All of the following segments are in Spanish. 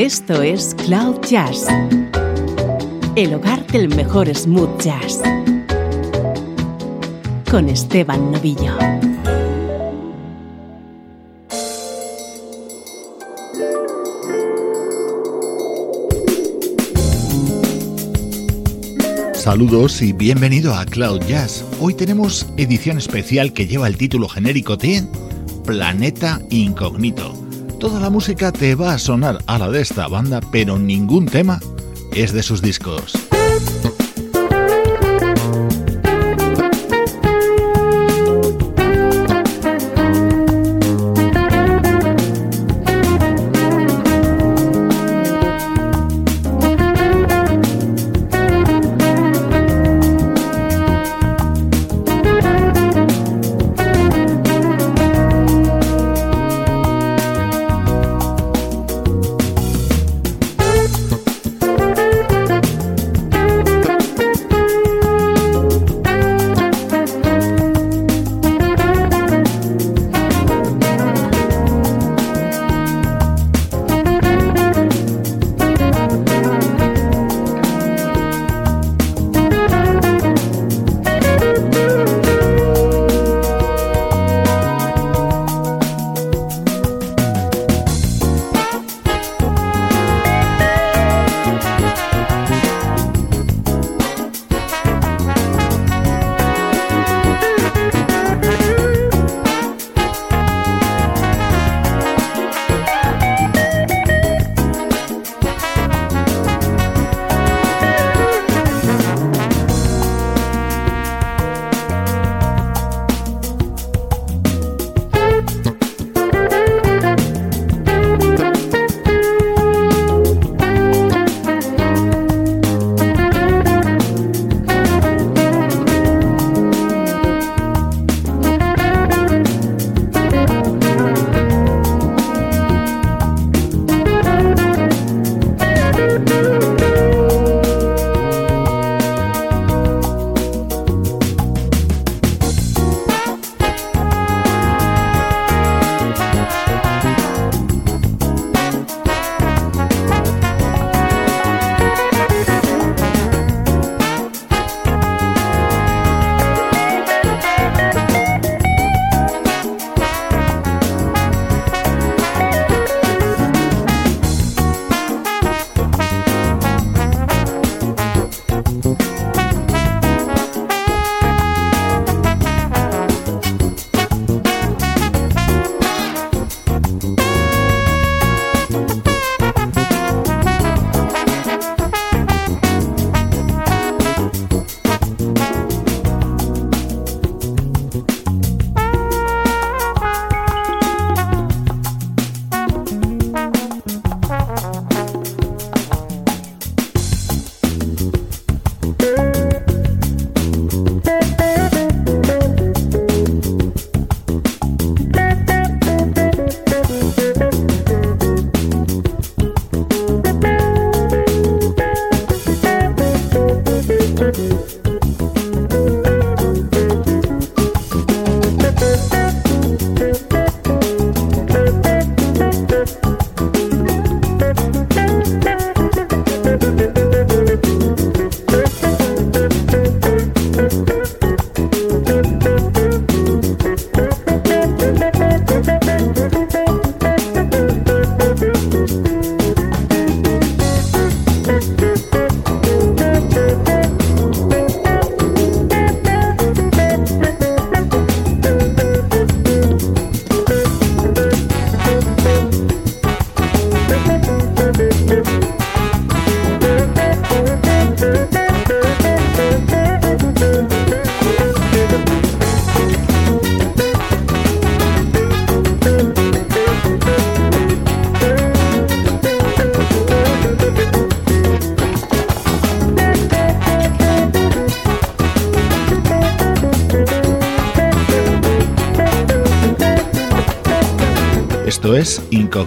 Esto es Cloud Jazz, el hogar del mejor smooth jazz, con Esteban Novillo. Saludos y bienvenido a Cloud Jazz. Hoy tenemos edición especial que lleva el título genérico de Planeta Incógnito. Toda la música te va a sonar a la de esta banda, pero ningún tema es de sus discos.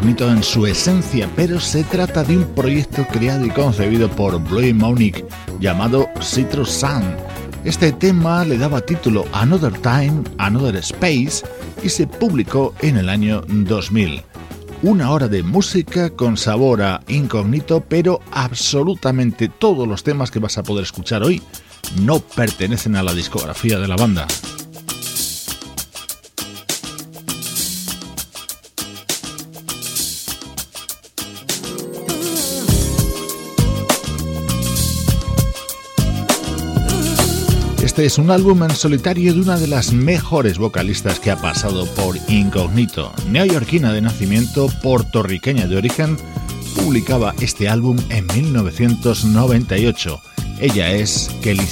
Incógnito en su esencia, pero se trata de un proyecto creado y concebido por Bloy Monique llamado Citrus Sun. Este tema le daba título Another Time, Another Space y se publicó en el año 2000. Una hora de música con sabor a incógnito, pero absolutamente todos los temas que vas a poder escuchar hoy no pertenecen a la discografía de la banda. Este es un álbum en solitario de una de las mejores vocalistas que ha pasado por Incognito. Neoyorquina de nacimiento, puertorriqueña de origen, publicaba este álbum en 1998. Ella es Kelly.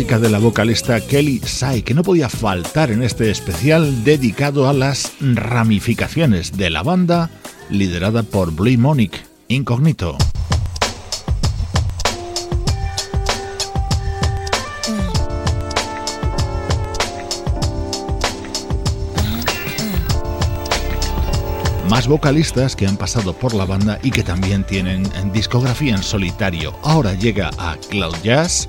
Música de la vocalista Kelly Sai, que no podía faltar en este especial dedicado a las ramificaciones de la banda liderada por Blue Monic, Incognito. más vocalistas que han pasado por la banda y que también tienen discografía en solitario. Ahora llega a Cloud Jazz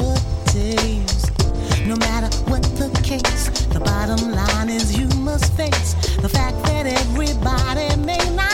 what the case, the bottom line is you must face the fact that everybody may not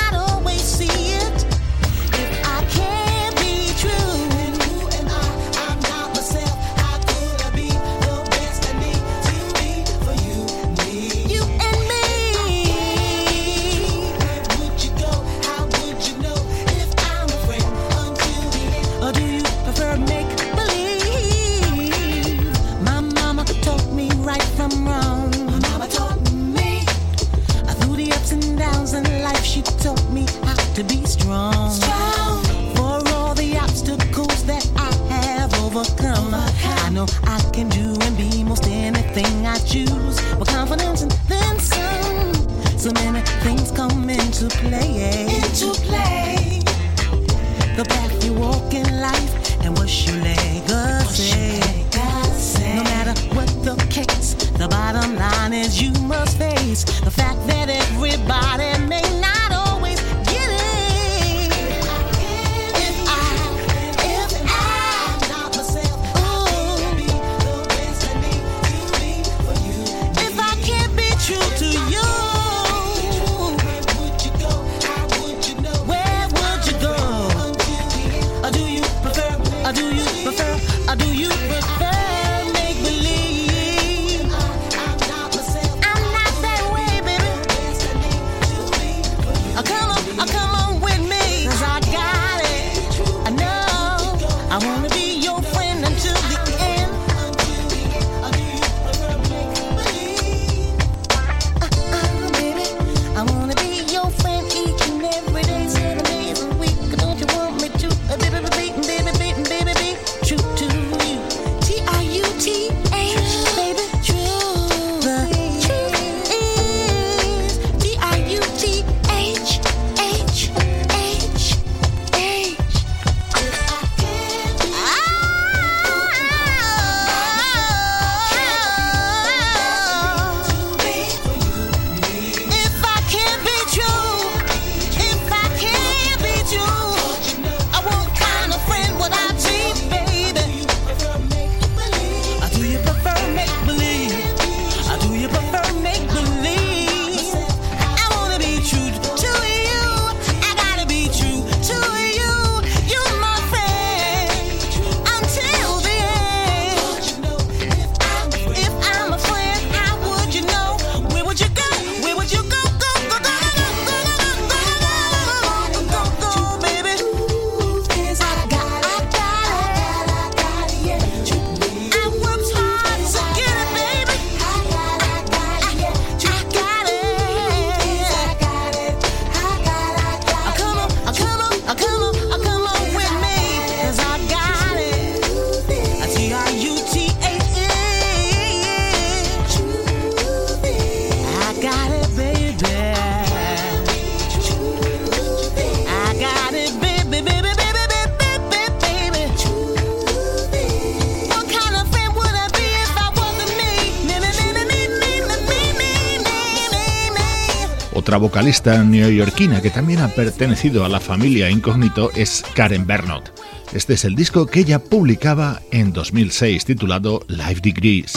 Otra vocalista neoyorquina que también ha pertenecido a la familia Incógnito es Karen Bernot. Este es el disco que ella publicaba en 2006 titulado Life Degrees.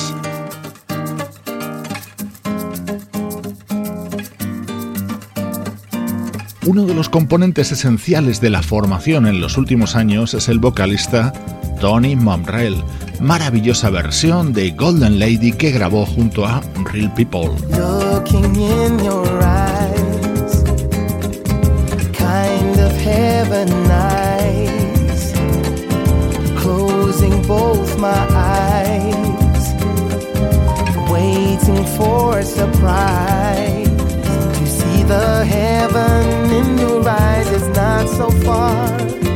Uno de los componentes esenciales de la formación en los últimos años es el vocalista Tony Momrell, maravillosa versión de Golden Lady que grabó junto a Real People. Looking in your eyes, kind of heaven eyes, closing both my eyes, waiting for a surprise. To see the heaven in your eyes is not so far.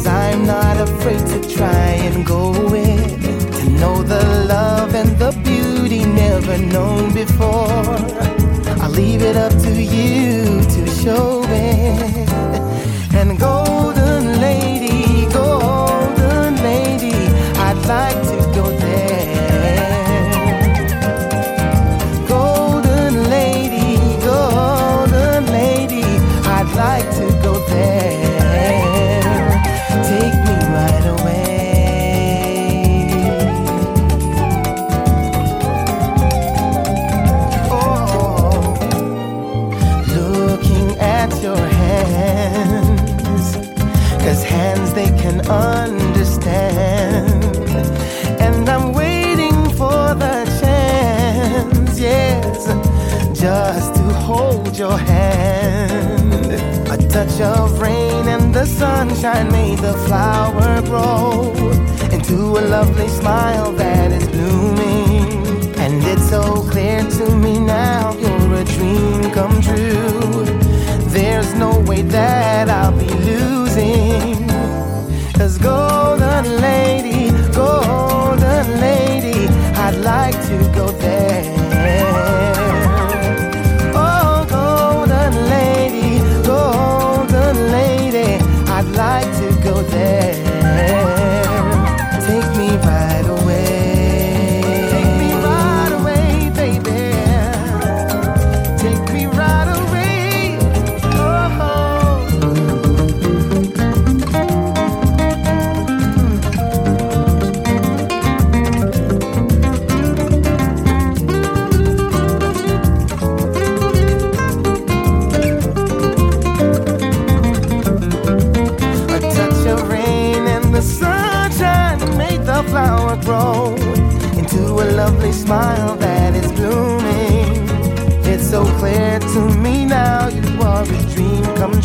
Cause I'm not afraid to try and go in to know the love and the beauty never known before. I'll leave it up to you to show it. And golden sunshine made the flower grow into a lovely smile that is blooming. And it's so clear to me now you're a dream come true. There's no way that I'll be losing.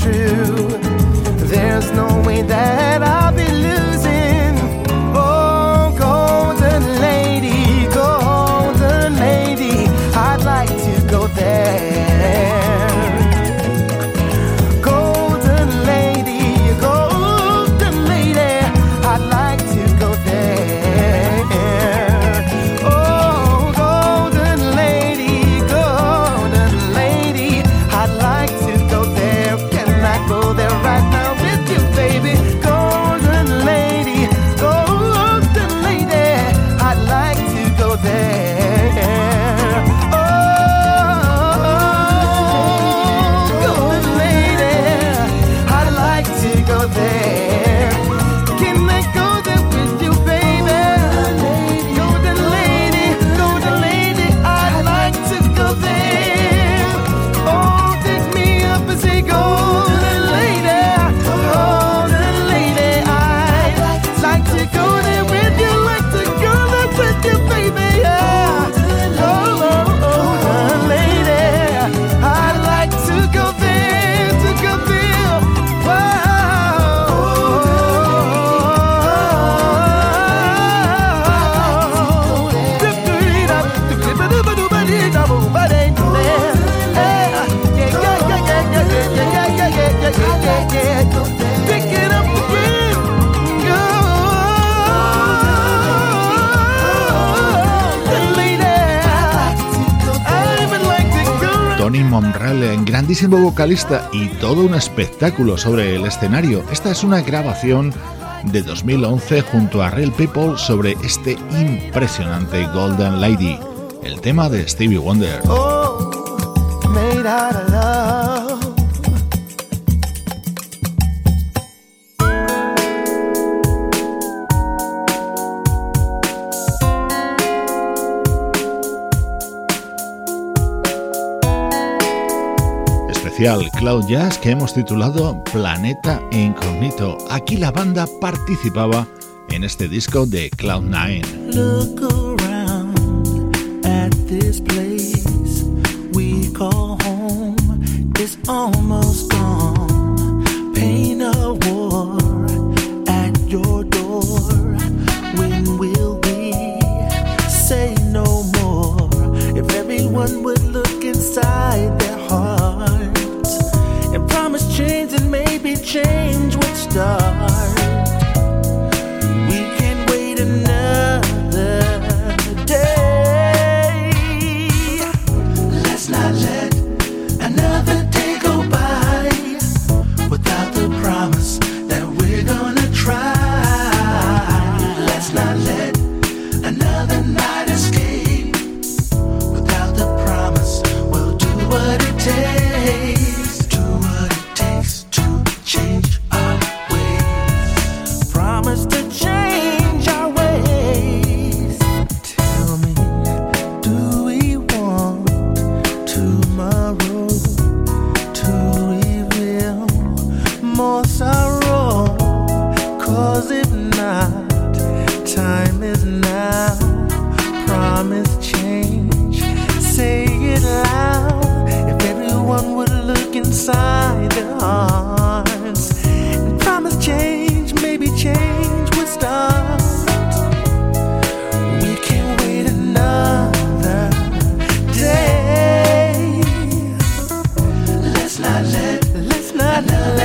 True. There's no way that I'll grandísimo vocalista y todo un espectáculo sobre el escenario. Esta es una grabación de 2011 junto a Real People sobre este impresionante Golden Lady, el tema de Stevie Wonder. Oh. Especial Cloud Jazz que hemos titulado Planeta Incognito. Aquí la banda participaba en este disco de Cloud9. Look around at this place we call home. It's almost gone. Pain of war at your door. When will we say no more? If everyone would change o lo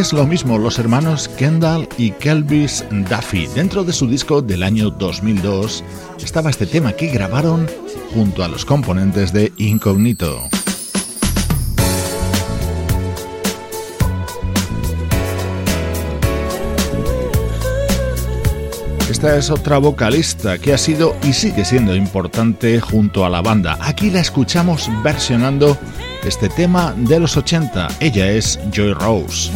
es lo mismo los hermanos Kendall y Kelvis Duffy. Dentro de su disco del año 2002 estaba este tema que grabaron junto a los componentes de Incognito. Esta es otra vocalista que ha sido y sigue siendo importante junto a la banda. Aquí la escuchamos versionando este tema de los 80. Ella es Joy Rose.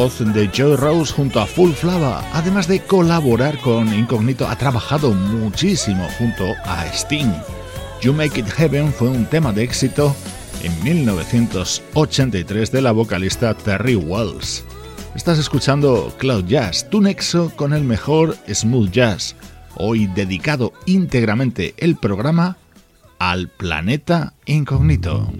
De Joe Rose junto a Full Flava, además de colaborar con Incognito, ha trabajado muchísimo junto a Sting. You Make It Heaven fue un tema de éxito en 1983 de la vocalista Terry Wells. Estás escuchando Cloud Jazz, tu nexo con el mejor smooth jazz. Hoy dedicado íntegramente el programa al planeta incógnito.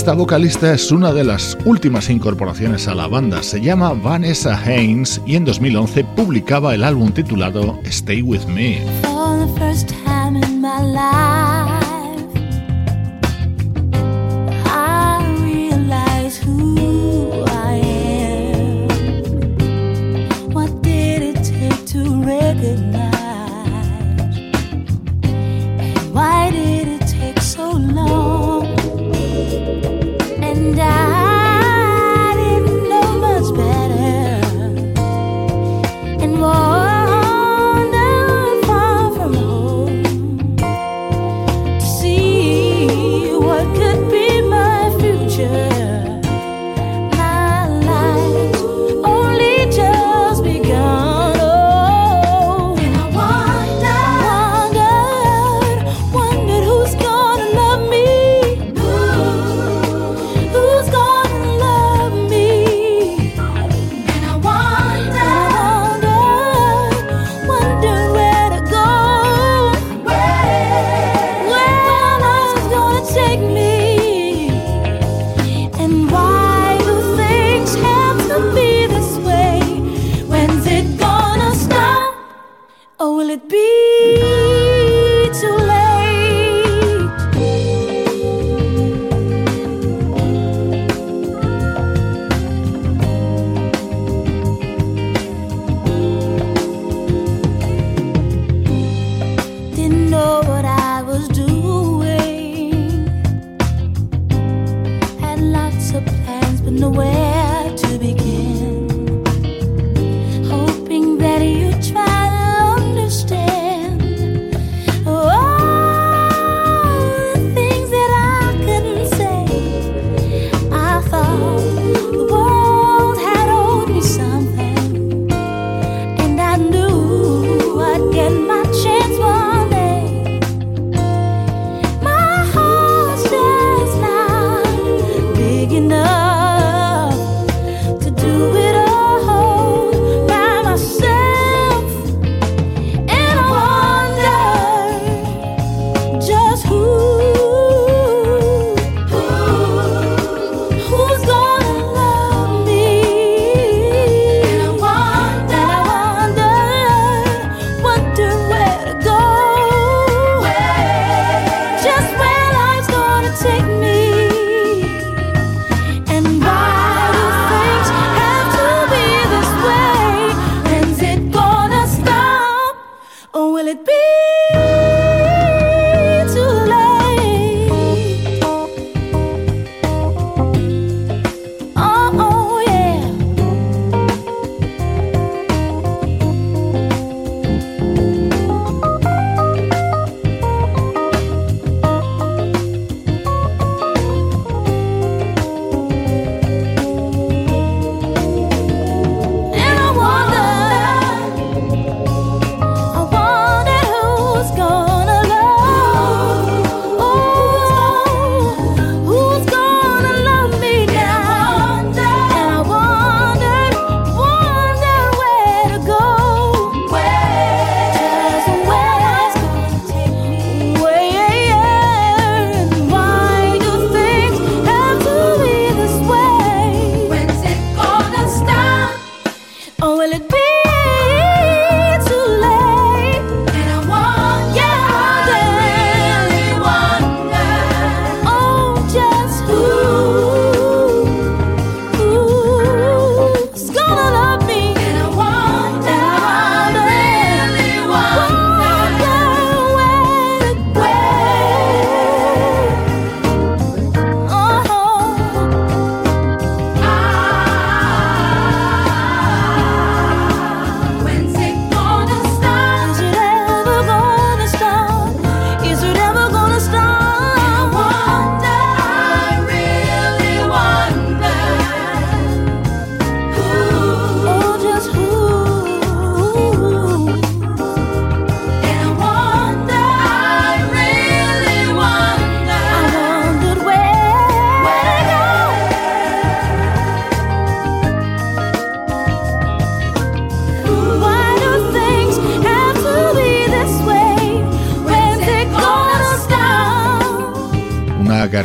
Esta vocalista es una de las últimas incorporaciones a la banda. Se llama Vanessa Haynes y en 2011 publicaba el álbum titulado Stay With Me.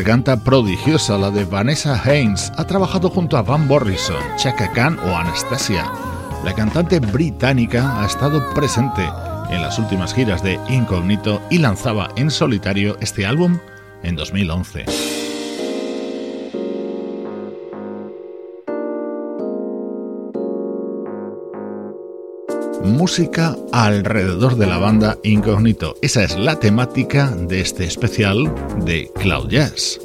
Garganta prodigiosa, la de Vanessa Haynes. Ha trabajado junto a Van Morrison, Chaka Khan o Anastasia. La cantante británica ha estado presente en las últimas giras de Incognito y lanzaba en solitario este álbum en 2011. Música alrededor de la banda Incognito. Esa es la temática de este especial de Cloud Jazz.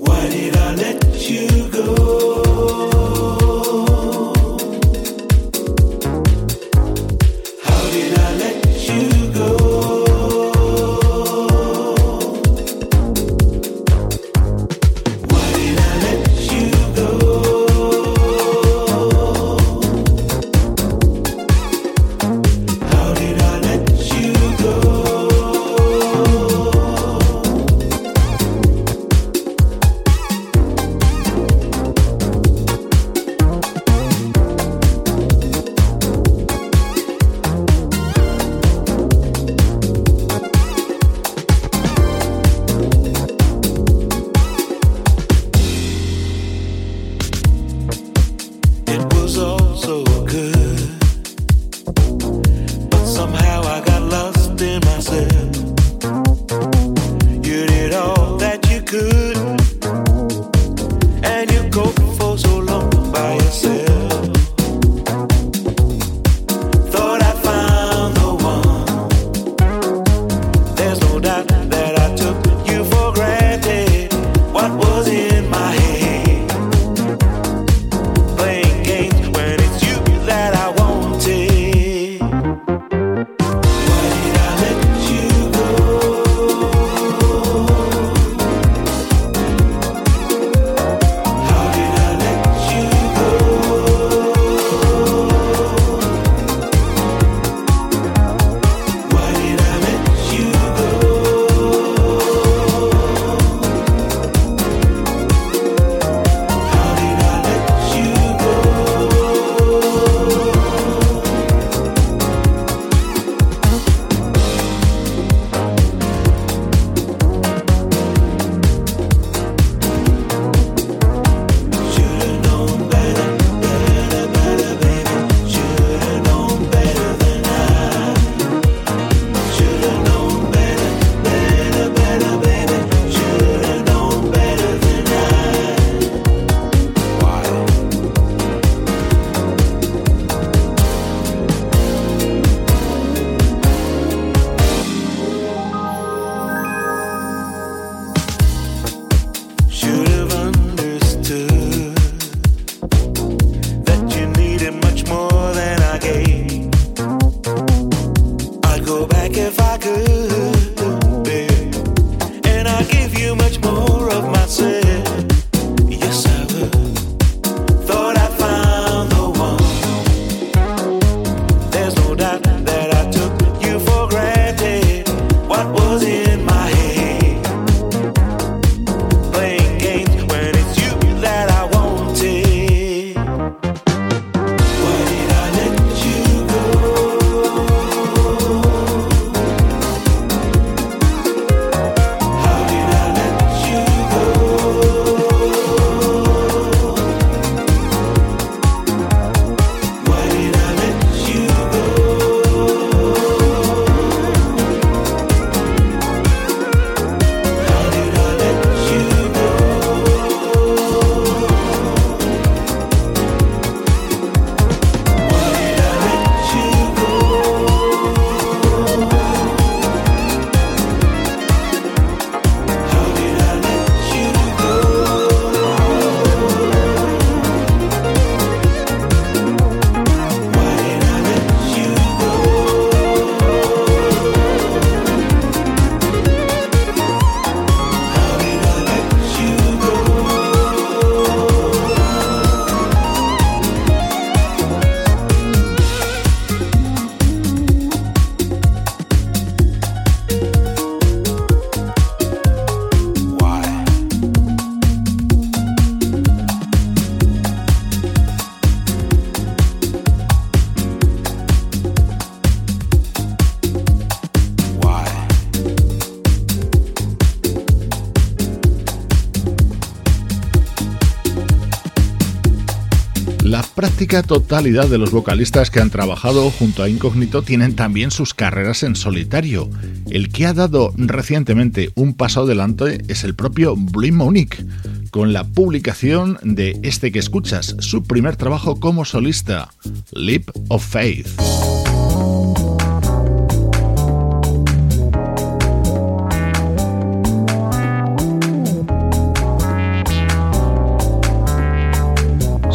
Totalidad de los vocalistas que han trabajado junto a Incognito tienen también sus carreras en solitario. El que ha dado recientemente un paso adelante es el propio Blue Monique, con la publicación de este que escuchas, su primer trabajo como solista, Leap of Faith.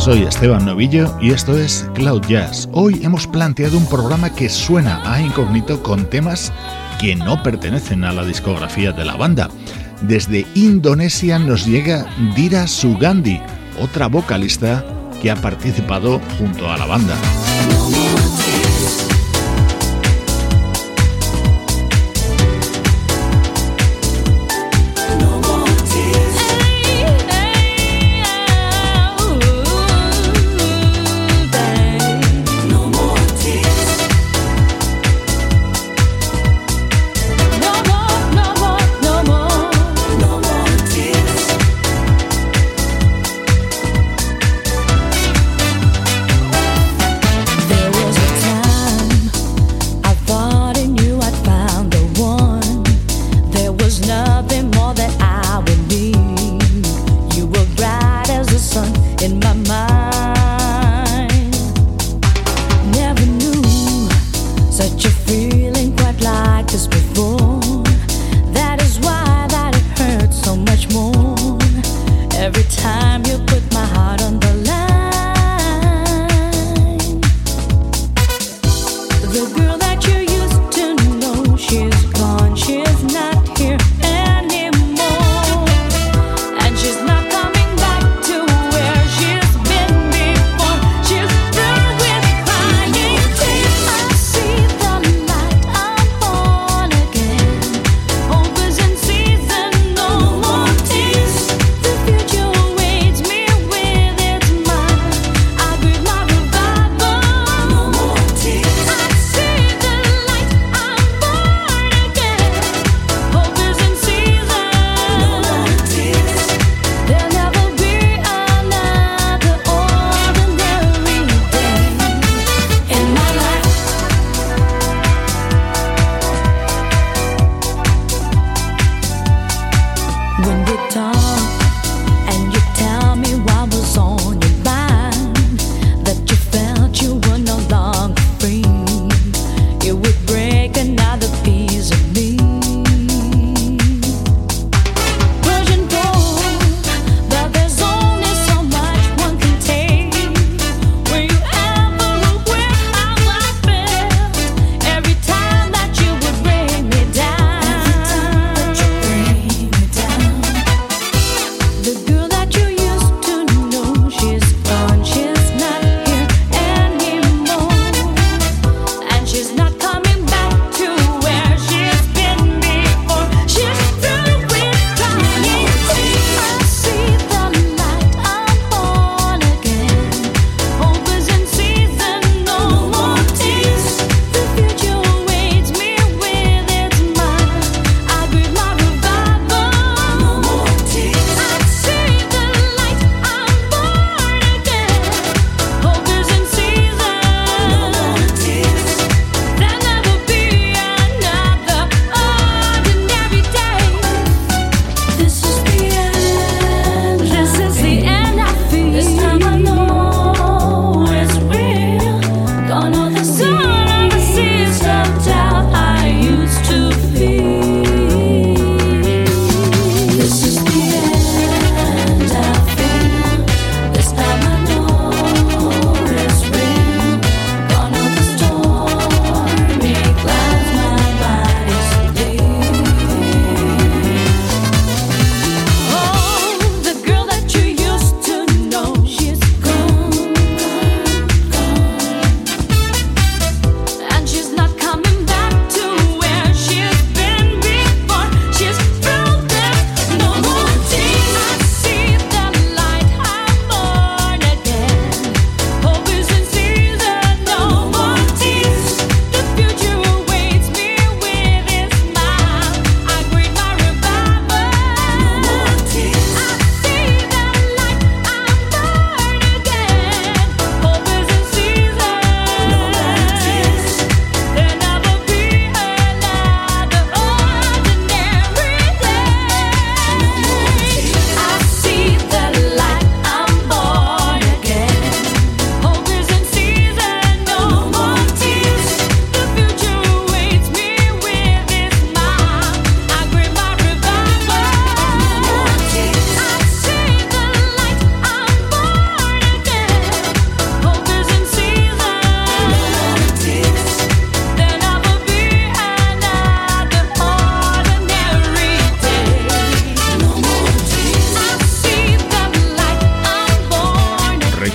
Soy Esteban Novillo y esto es Cloud Jazz. Hoy hemos planteado un programa que suena a incógnito con temas que no pertenecen a la discografía de la banda. Desde Indonesia nos llega Dira Sugandi, otra vocalista que ha participado junto a la banda.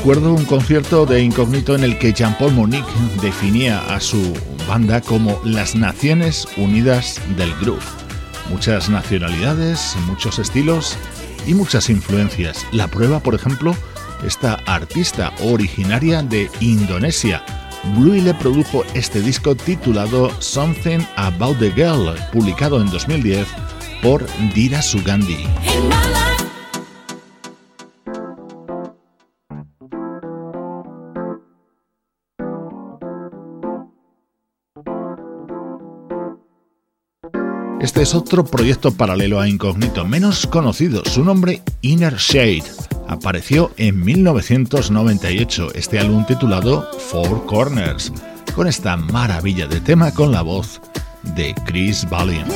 Recuerdo un concierto de Incógnito en el que Jean-Paul Monique definía a su banda como las Naciones Unidas del Groove. Muchas nacionalidades, muchos estilos y muchas influencias. La prueba, por ejemplo, esta artista originaria de Indonesia. Bluey le produjo este disco titulado Something About the Girl, publicado en 2010 por Dira Sugandhi. Este es otro proyecto paralelo a Incognito, menos conocido, su nombre Inner Shade. Apareció en 1998 este álbum titulado Four Corners, con esta maravilla de tema con la voz de Chris Valiant.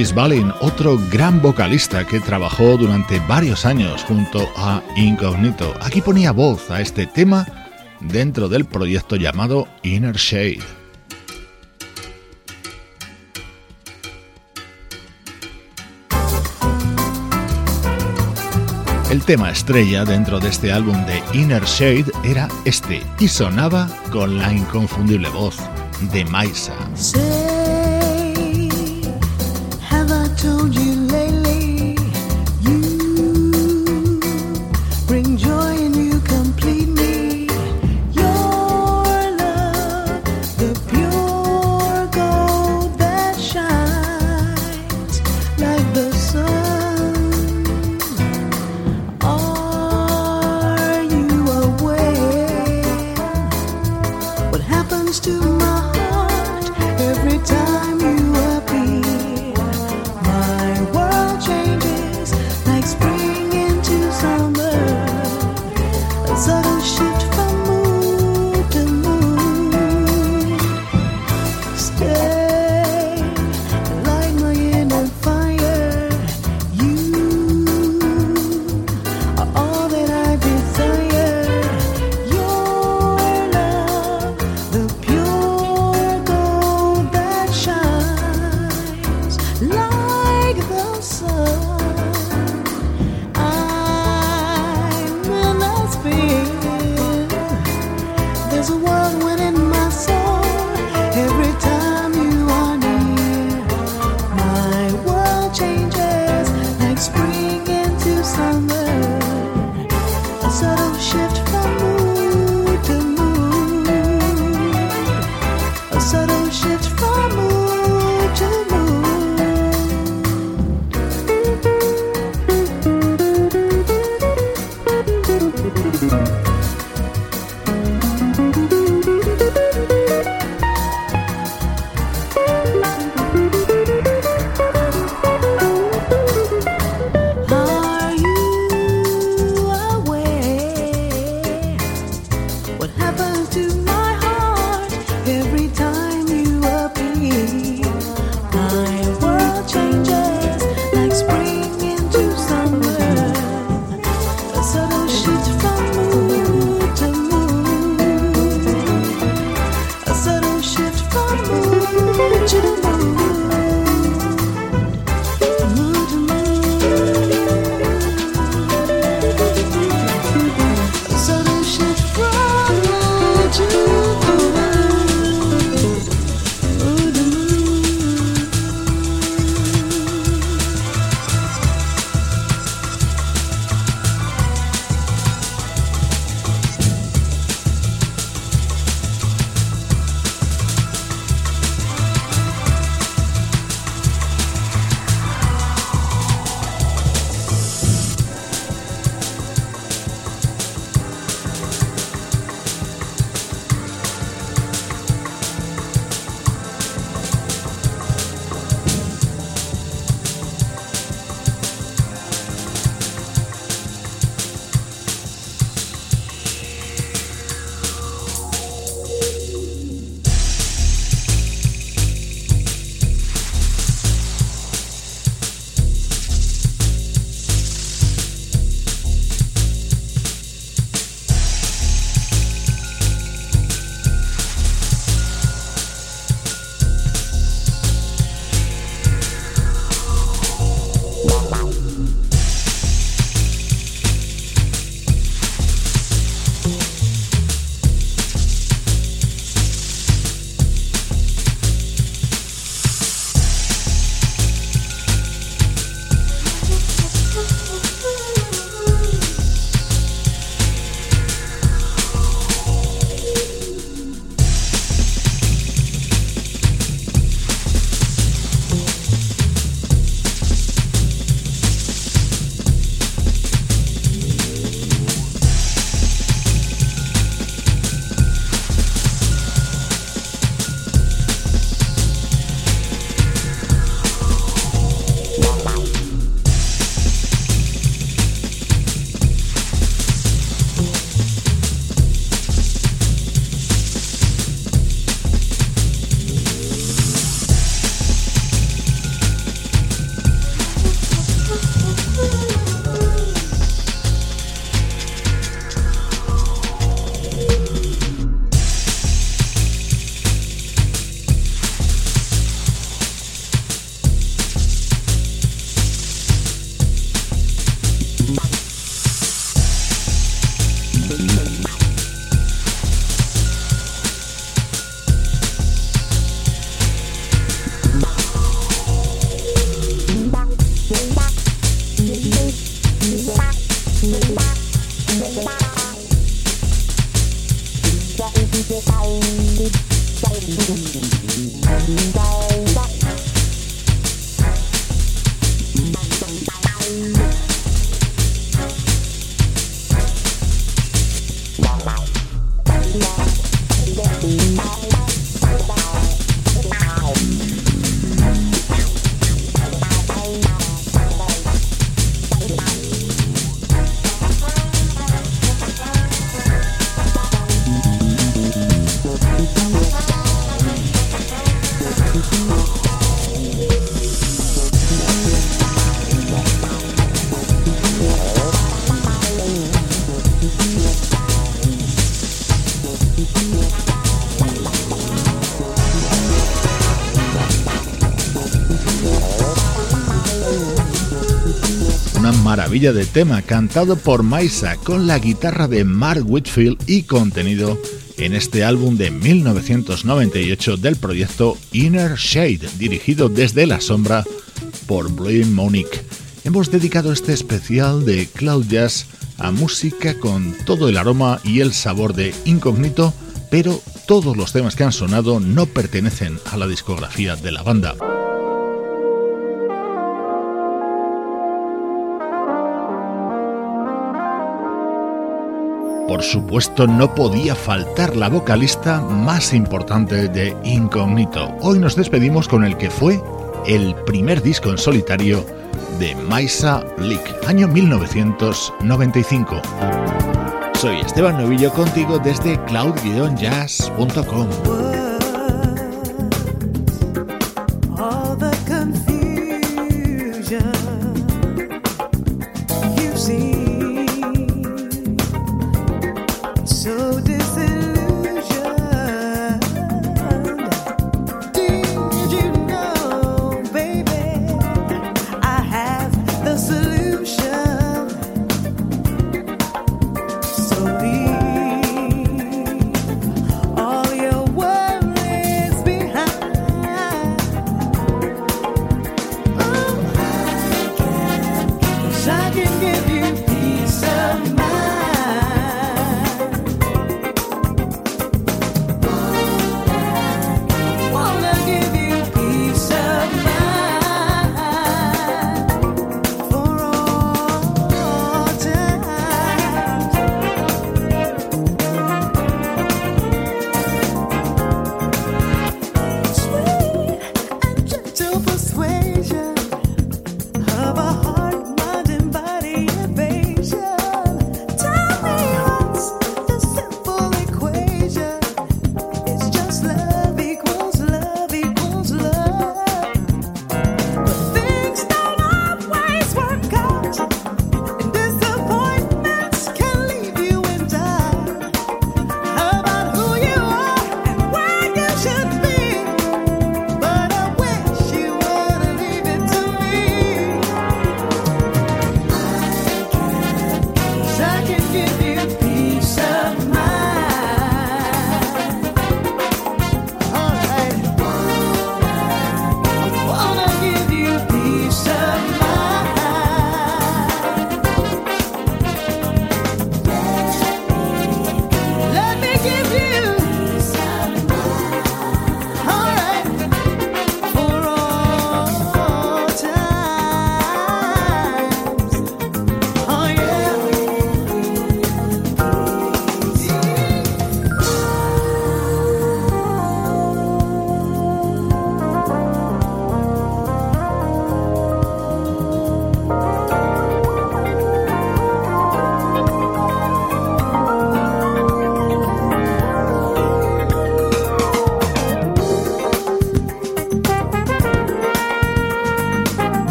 Chris Balin, otro gran vocalista que trabajó durante varios años junto a Incognito. Aquí ponía voz a este tema dentro del proyecto llamado Inner Shade. El tema estrella dentro de este álbum de Inner Shade era este y sonaba con la inconfundible voz de Maisa. 在旅行。de tema cantado por Maisa con la guitarra de Mark Whitfield y contenido en este álbum de 1998 del proyecto Inner Shade, dirigido desde la sombra por Blue Monique. Hemos dedicado este especial de Cloud Jazz a música con todo el aroma y el sabor de incógnito, pero todos los temas que han sonado no pertenecen a la discografía de la banda. Por supuesto, no podía faltar la vocalista más importante de Incognito. Hoy nos despedimos con el que fue el primer disco en solitario de Maisa Lick, año 1995. Soy Esteban Novillo contigo desde cloud-jazz.com.